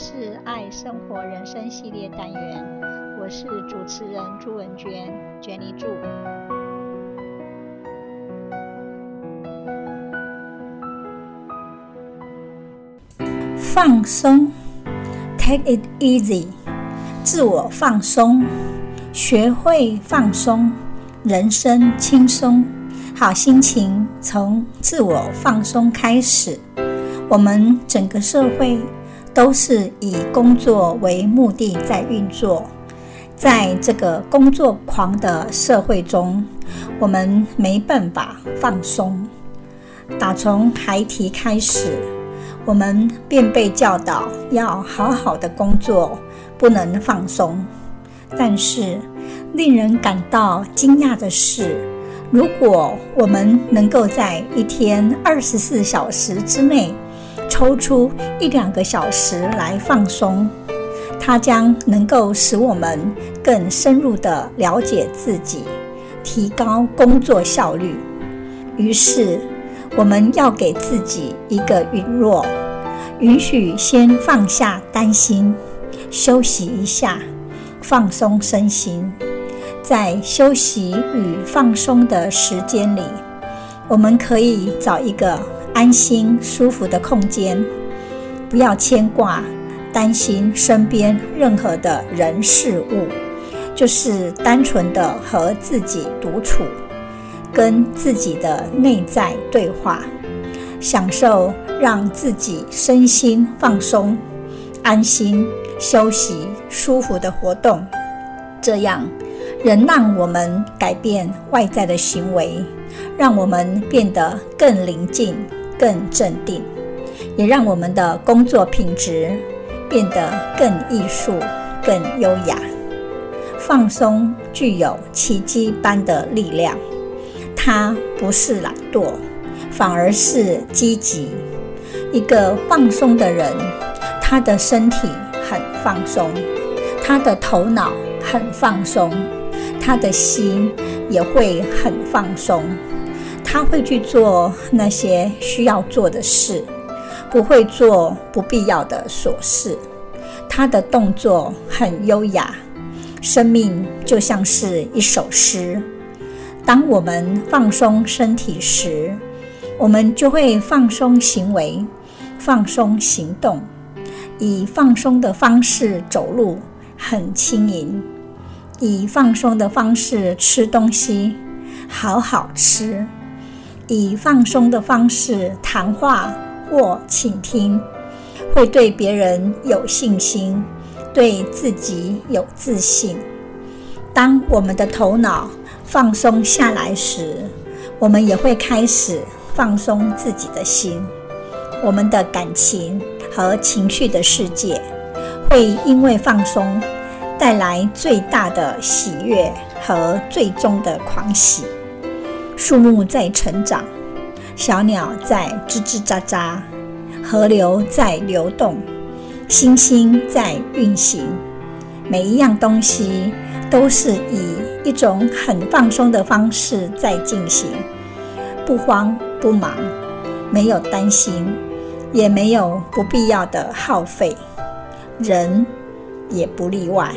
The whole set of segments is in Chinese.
是爱生活人生系列单元，我是主持人朱文娟，Jenny 朱。放松，Take it easy，自我放松，学会放松，人生轻松，好心情从自我放松开始。我们整个社会都是以工作为目的在运作，在这个工作狂的社会中，我们没办法放松。打从孩提开始，我们便被教导要好好的工作，不能放松。但是，令人感到惊讶的是，如果我们能够在一天二十四小时之内，抽出一两个小时来放松，它将能够使我们更深入地了解自己，提高工作效率。于是，我们要给自己一个允诺，允许先放下担心，休息一下，放松身心。在休息与放松的时间里，我们可以找一个。安心舒服的空间，不要牵挂、担心身边任何的人事物，就是单纯的和自己独处，跟自己的内在对话，享受让自己身心放松、安心休息、舒服的活动，这样能让我们改变外在的行为，让我们变得更宁静。更镇定，也让我们的工作品质变得更艺术、更优雅。放松具有奇迹般的力量，它不是懒惰，反而是积极。一个放松的人，他的身体很放松，他的头脑很放松，他的心也会很放松。他会去做那些需要做的事，不会做不必要的琐事。他的动作很优雅，生命就像是一首诗。当我们放松身体时，我们就会放松行为，放松行动，以放松的方式走路，很轻盈；以放松的方式吃东西，好好吃。以放松的方式谈话或倾听，会对别人有信心，对自己有自信。当我们的头脑放松下来时，我们也会开始放松自己的心。我们的感情和情绪的世界会因为放松带来最大的喜悦和最终的狂喜。树木在成长，小鸟在吱吱喳喳，河流在流动，星星在运行。每一样东西都是以一种很放松的方式在进行，不慌不忙，没有担心，也没有不必要的耗费。人也不例外。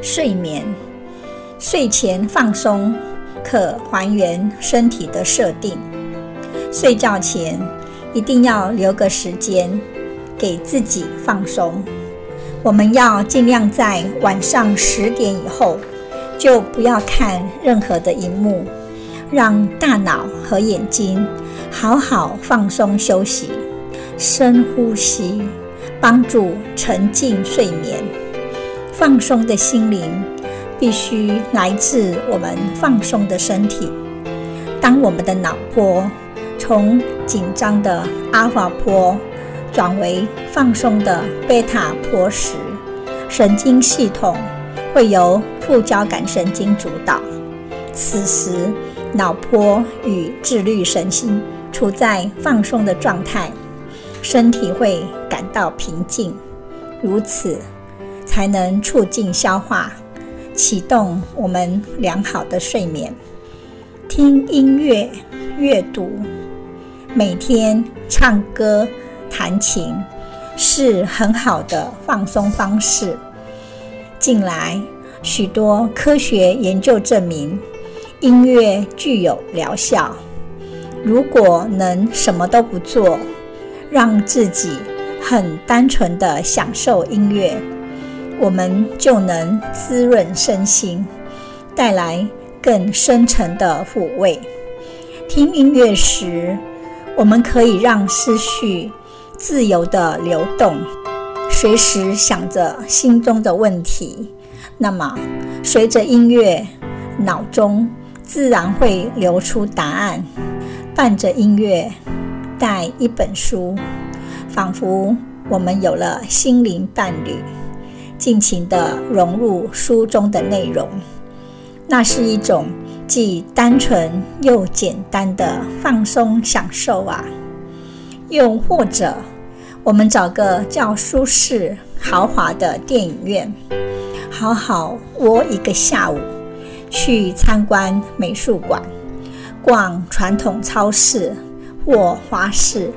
睡眠，睡前放松。可还原身体的设定。睡觉前一定要留个时间给自己放松。我们要尽量在晚上十点以后就不要看任何的荧幕，让大脑和眼睛好好放松休息。深呼吸，帮助沉浸睡眠，放松的心灵。必须来自我们放松的身体。当我们的脑波从紧张的阿尔法波转为放松的贝塔波时，神经系统会由副交感神经主导。此时，脑波与自律神经处在放松的状态，身体会感到平静，如此才能促进消化。启动我们良好的睡眠，听音乐、阅读，每天唱歌、弹琴，是很好的放松方式。近来，许多科学研究证明，音乐具有疗效。如果能什么都不做，让自己很单纯地享受音乐，我们就能滋润身心，带来更深沉的抚慰。听音乐时，我们可以让思绪自由地流动，随时想着心中的问题。那么，随着音乐，脑中自然会流出答案。伴着音乐，带一本书，仿佛我们有了心灵伴侣，尽情地融入书中的内容。那是一种既单纯又简单的放松享受啊！又或者，我们找个较舒适、豪华的电影院，好好窝一个下午，去参观美术馆。逛传统超市或花市，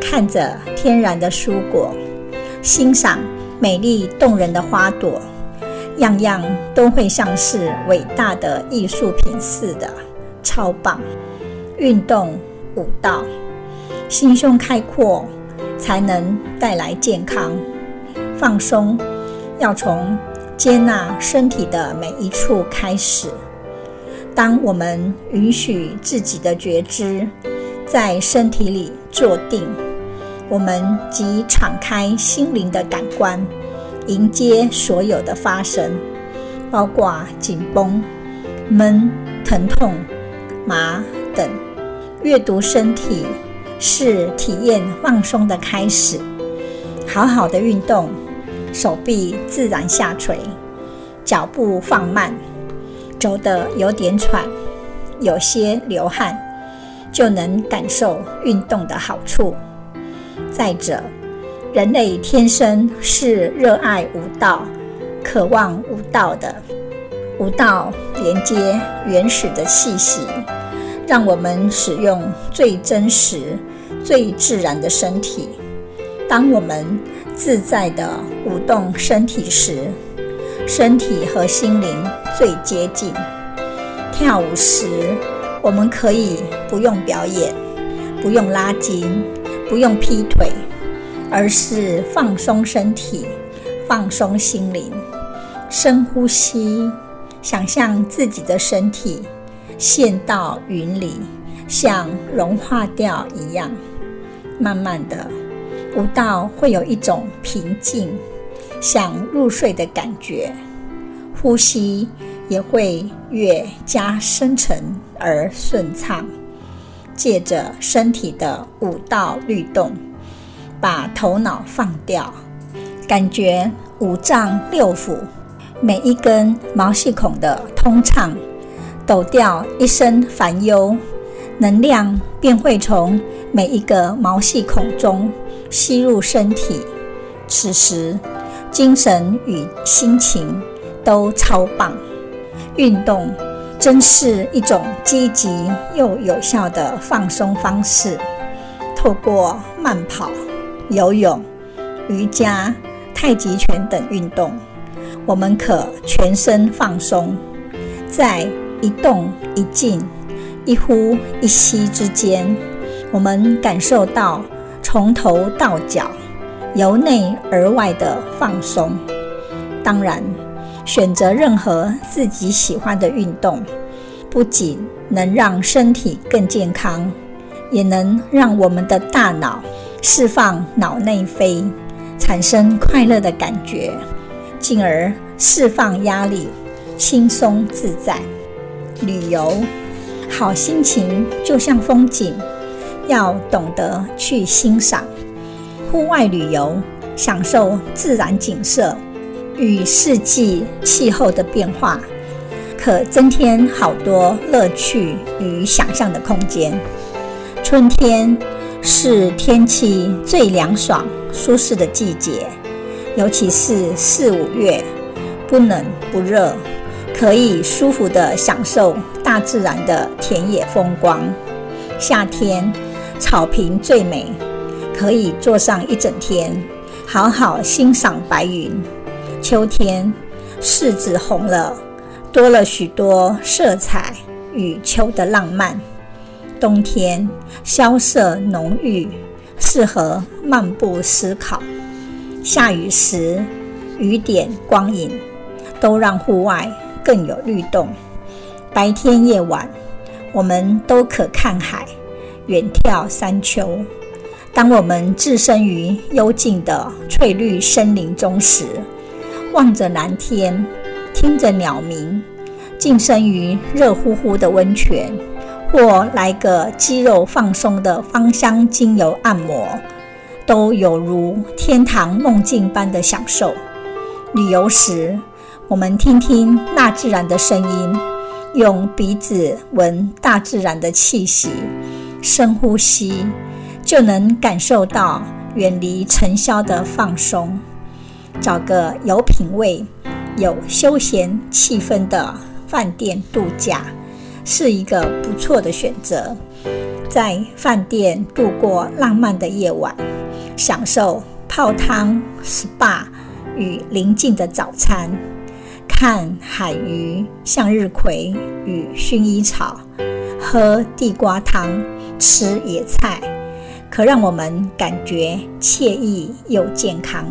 看着天然的蔬果，欣赏美丽动人的花朵，样样都会像是伟大的艺术品似的，超棒！运动、舞蹈，心胸开阔，才能带来健康。放松，要从接纳身体的每一处开始。当我们允许自己的觉知在身体里坐定，我们即敞开心灵的感官，迎接所有的发生，包括紧绷、闷、疼痛、麻等。阅读身体是体验放松的开始。好好的运动，手臂自然下垂，脚步放慢。走得有点喘，有些流汗，就能感受运动的好处。再者，人类天生是热爱舞蹈、渴望舞蹈的。舞蹈连接原始的气息，让我们使用最真实、最自然的身体。当我们自在地舞动身体时，身体和心灵最接近。跳舞时，我们可以不用表演，不用拉筋，不用劈腿，而是放松身体，放松心灵。深呼吸，想象自己的身体陷到云里，像融化掉一样。慢慢的，舞蹈会有一种平静。想入睡的感觉，呼吸也会越加深沉而顺畅。借着身体的五道律动，把头脑放掉，感觉五脏六腑每一根毛细孔的通畅，抖掉一身烦忧，能量便会从每一个毛细孔中吸入身体。此时，精神与心情都超棒，运动真是一种积极又有效的放松方式。透过慢跑、游泳、瑜伽、太极拳等运动，我们可全身放松，在一动一静、一呼一吸之间，我们感受到从头到脚。由内而外的放松，当然，选择任何自己喜欢的运动，不仅能让身体更健康，也能让我们的大脑释放脑内啡，产生快乐的感觉，进而释放压力，轻松自在。旅游，好心情就像风景，要懂得去欣赏。户外旅游，享受自然景色与四季气候的变化，可增添好多乐趣与想象的空间。春天是天气最凉爽、舒适的季节，尤其是四五月，不冷不热，可以舒服地享受大自然的田野风光。夏天，草坪最美。可以坐上一整天，好好欣赏白云。秋天，柿子红了，多了许多色彩与秋的浪漫。冬天，萧瑟浓郁，适合漫步思考。下雨时，雨点光影，都让户外更有律动。白天夜晚，我们都可看海，远眺山丘。当我们置身于幽静的翠绿森林中时，望着蓝天，听着鸟鸣，浸身于热乎乎的温泉，或来个肌肉放松的芳香精油按摩，都有如天堂梦境般的享受。旅游时，我们听听大自然的声音，用鼻子闻大自然的气息，深呼吸。就能感受到远离尘嚣的放松。找个有品味、有休闲气氛的饭店度假，是一个不错的选择。在饭店度过浪漫的夜晚，享受泡汤、SPA 与宁静的早餐，看海鱼、向日葵与薰衣草，喝地瓜汤，吃野菜。可让我们感觉惬意又健康。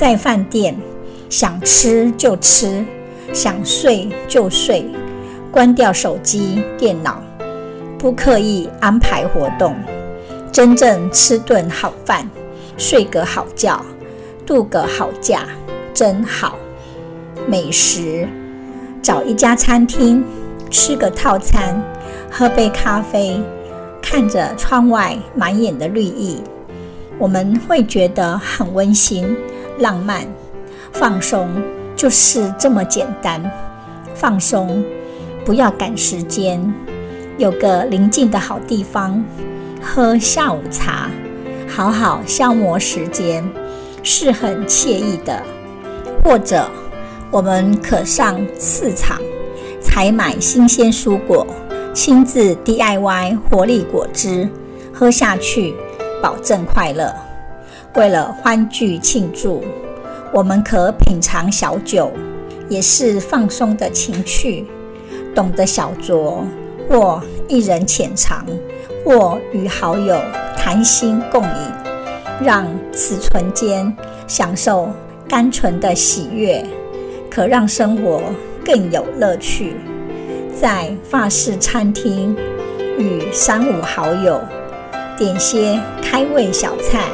在饭店，想吃就吃，想睡就睡，关掉手机、电脑，不刻意安排活动，真正吃顿好饭，睡个好觉，度个好假，真好。美食，找一家餐厅，吃个套餐，喝杯咖啡。看着窗外满眼的绿意，我们会觉得很温馨、浪漫、放松，就是这么简单。放松，不要赶时间，有个宁静的好地方，喝下午茶，好好消磨时间，是很惬意的。或者，我们可上市场，采买新鲜蔬果。亲自 DIY 活力果汁，喝下去保证快乐。为了欢聚庆祝，我们可品尝小酒，也是放松的情趣。懂得小酌，或一人浅尝，或与好友谈心共饮，让此唇间享受甘醇的喜悦，可让生活更有乐趣。在法式餐厅与三五好友点些开胃小菜，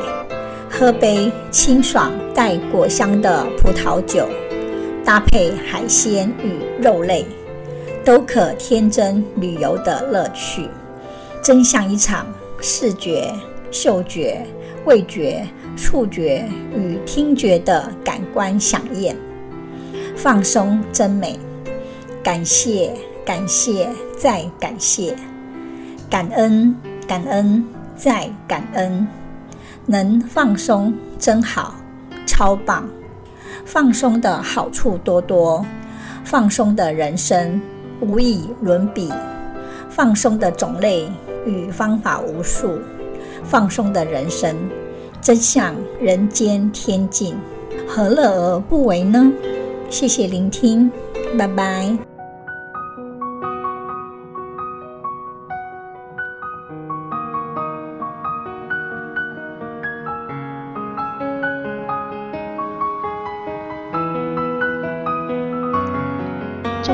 喝杯清爽带果香的葡萄酒，搭配海鲜与肉类，都可添增旅游的乐趣，真像一场视觉、嗅觉、味觉、触觉与听觉的感官饗宴。放松真美，感谢。感谢，再感谢，感恩，感恩，再感恩，能放松真好，超棒！放松的好处多多，放松的人生无以伦比，放松的种类与方法无数，放松的人生真像人间天境，何乐而不为呢？谢谢聆听，拜拜。